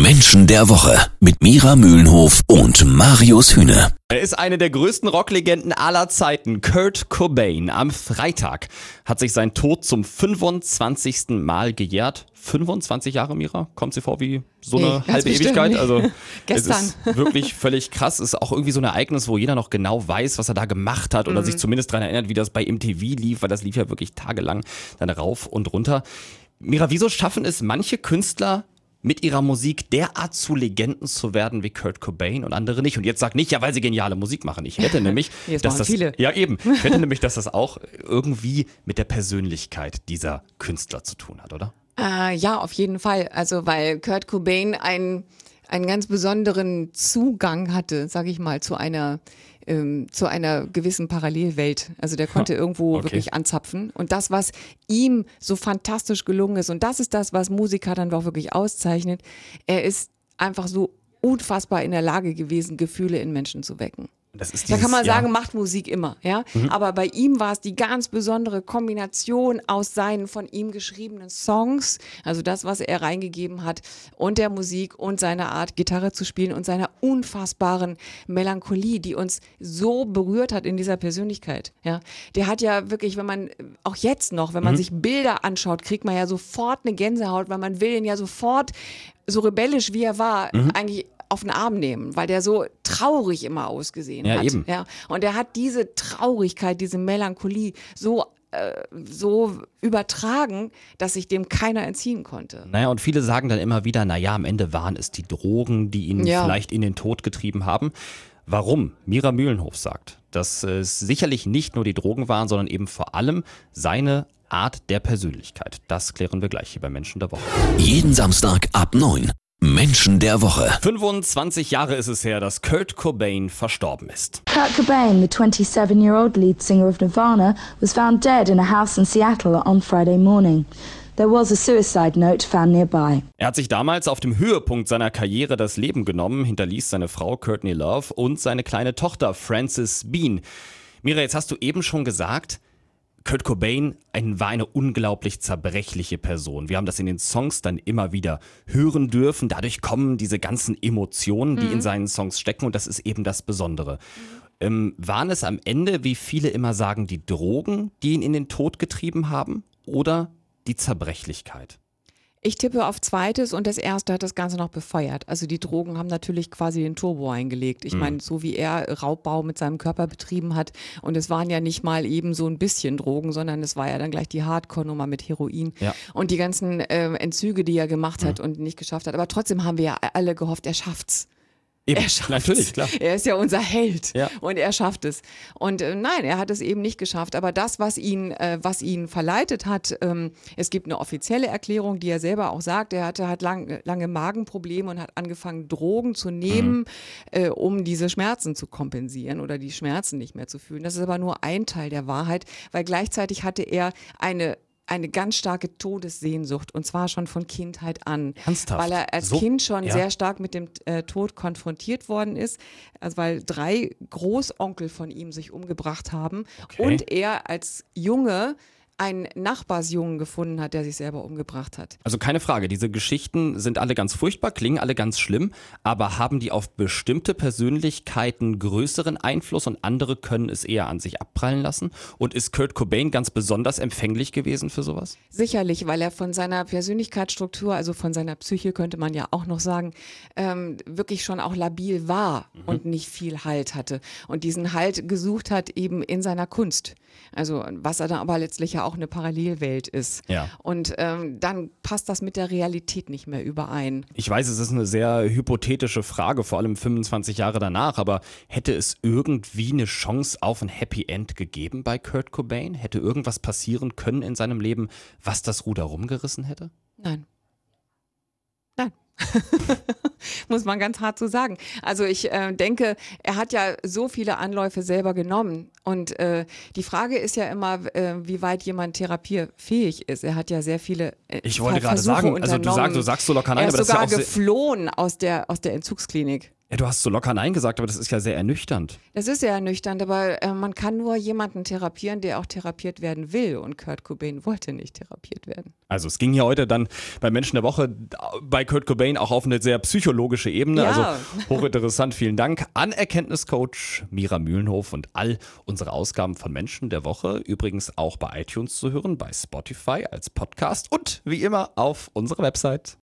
Menschen der Woche mit Mira Mühlenhof und Marius Hühne. Er ist eine der größten Rocklegenden aller Zeiten. Kurt Cobain. Am Freitag hat sich sein Tod zum 25. Mal gejährt. 25 Jahre, Mira? Kommt sie vor wie so eine Nee, halbe Ewigkeit? Also Gestern. Es ist wirklich völlig krass. Es ist auch irgendwie so ein Ereignis, wo jeder noch genau weiß, was er da gemacht hat oder Mhm. sich zumindest daran erinnert, wie das bei MTV lief, weil das lief ja wirklich tagelang dann rauf und runter. Mira, wieso schaffen es manche Künstler mit ihrer Musik derart zu Legenden zu werden wie Kurt Cobain und andere nicht. Und jetzt sag nicht, ja, weil sie geniale Musik machen. Ich wette nämlich, dass das viele. ja eben. Ich wette nämlich, dass das auch irgendwie mit der Persönlichkeit dieser Künstler zu tun hat, oder? Äh, ja, auf jeden Fall. Also weil Kurt Cobain einen, einen ganz besonderen Zugang hatte, sage ich mal, zu einer ähm, zu einer gewissen Parallelwelt. Also der konnte irgendwo okay. wirklich anzapfen. Und das, was ihm so fantastisch gelungen ist, und das ist das, was Musiker dann doch wirklich auszeichnet, er ist einfach so unfassbar in der Lage gewesen, Gefühle in Menschen zu wecken. Das ist Da kann man ja. Mhm. sagen, macht Musik immer, ja. Aber bei ihm war es die ganz besondere Kombination aus seinen von ihm geschriebenen Songs, also das, was er reingegeben hat, und der Musik und seiner Art, Gitarre zu spielen und seiner unfassbaren Melancholie, die uns so berührt hat in dieser Persönlichkeit, ja. Der hat ja wirklich, wenn man, auch jetzt noch, wenn man sich Bilder anschaut, kriegt man ja sofort eine Gänsehaut, weil man will ihn ja sofort, so rebellisch wie er war, eigentlich auf den Arm nehmen, weil der so traurig immer ausgesehen Ja, hat. eben. Ja, und er hat diese Traurigkeit, diese Melancholie so äh, so übertragen, dass sich dem keiner entziehen konnte. Naja, und viele sagen dann immer wieder, naja, am Ende waren es die Drogen, die ihn Ja. vielleicht in den Tod getrieben haben. Warum? Mira Mühlenhof sagt, dass es sicherlich nicht nur die Drogen waren, sondern eben vor allem seine Art der Persönlichkeit. Das klären wir gleich hier bei Menschen der Woche. Jeden Samstag ab 9. Menschen der Woche. 25 Jahre ist es her, dass Kurt Cobain verstorben ist. Kurt Cobain, the 27 year old lead singer of Nirvana, was found dead in a house in Seattle on Friday morning. There was a suicide note found nearby. Er hat sich damals auf dem Höhepunkt seiner Karriere das Leben genommen, hinterließ seine Frau Courtney Love und seine kleine Tochter Frances Bean. Mira, jetzt hast du eben schon gesagt, Kurt Cobain ein, war eine unglaublich zerbrechliche Person. Wir haben das in den Songs dann immer wieder hören dürfen. Dadurch kommen diese ganzen Emotionen, die in seinen Songs stecken und das ist eben das Besondere. Ähm, waren es am Ende, wie viele immer sagen, die Drogen, die ihn in den Tod getrieben haben oder die Zerbrechlichkeit? Ich tippe auf zweites und das erste hat das Ganze noch befeuert. Also die Drogen haben natürlich quasi den Turbo eingelegt. Mhm. Ich meine, so wie er Raubbau mit seinem Körper betrieben hat und es waren ja nicht mal eben so ein bisschen Drogen, sondern es war ja dann gleich die Hardcore-Nummer mit Heroin Ja. und die ganzen ähm, Entzüge, die er gemacht hat und nicht geschafft hat. Aber trotzdem haben wir ja alle gehofft, er schafft's. Eben, Er schafft natürlich, klar. Er ist ja unser Held Ja. und er schafft es. Und äh, nein, er hat es eben nicht geschafft. Aber das, was ihn, äh, was ihn verleitet hat, ähm, es gibt eine offizielle Erklärung, die er selber auch sagt. Er hatte halt lang, lange Magenprobleme und hat angefangen, Drogen zu nehmen, äh, um diese Schmerzen zu kompensieren oder die Schmerzen nicht mehr zu fühlen. Das ist aber nur ein Teil der Wahrheit, weil gleichzeitig hatte er eine eine ganz starke Todessehnsucht und zwar schon von Kindheit an. Ernsthaft? Weil er als So- Kind schon ja. sehr stark mit dem äh, Tod konfrontiert worden ist, also weil drei Großonkel von ihm sich umgebracht haben Okay. und er als Junge einen Nachbarsjungen gefunden hat, der sich selber umgebracht hat. Also keine Frage, diese Geschichten sind alle ganz furchtbar, klingen alle ganz schlimm, aber haben die auf bestimmte Persönlichkeiten größeren Einfluss und andere können es eher an sich abprallen lassen? Und ist Kurt Cobain ganz besonders empfänglich gewesen für sowas? Sicherlich, weil er von seiner Persönlichkeitsstruktur, also von seiner Psyche könnte man ja auch noch sagen, ähm, wirklich schon auch labil war Mhm. und nicht viel Halt hatte und diesen Halt gesucht hat eben in seiner Kunst. Also was er dann aber letztlich ja auch eine Parallelwelt ist. Ja. Und ähm, dann passt das mit der Realität nicht mehr überein. Ich weiß, es ist eine sehr hypothetische Frage, vor allem 25 Jahre danach, aber hätte es irgendwie eine Chance auf ein Happy End gegeben bei Kurt Cobain? Hätte irgendwas passieren können in seinem Leben, was das Ruder rumgerissen hätte? Nein. Muss man ganz hart so sagen. Also ich äh, denke, er hat ja so viele Anläufe selber genommen. Und äh, die Frage ist ja immer, äh, wie weit jemand therapierfähig ist. Er hat ja sehr viele äh, Ich wollte gerade sagen, also du sagst, du sagst so locker nein, er aber ist das ist ja sogar auch geflohen aus der, aus der Entzugsklinik. Ja, du hast so locker Nein gesagt, aber das ist ja sehr ernüchternd. Das ist sehr ernüchternd, aber äh, man kann nur jemanden therapieren, der auch therapiert werden will. Und Kurt Cobain wollte nicht therapiert werden. Also es ging ja heute dann bei Menschen der Woche bei Kurt Cobain auch auf eine sehr psychologische Ebene. Ja. Also hochinteressant. Vielen Dank an Erkenntniscoach Mira Mühlenhof und all unsere Ausgaben von Menschen der Woche. Übrigens auch bei iTunes zu hören, bei Spotify als Podcast und wie immer auf unserer Website.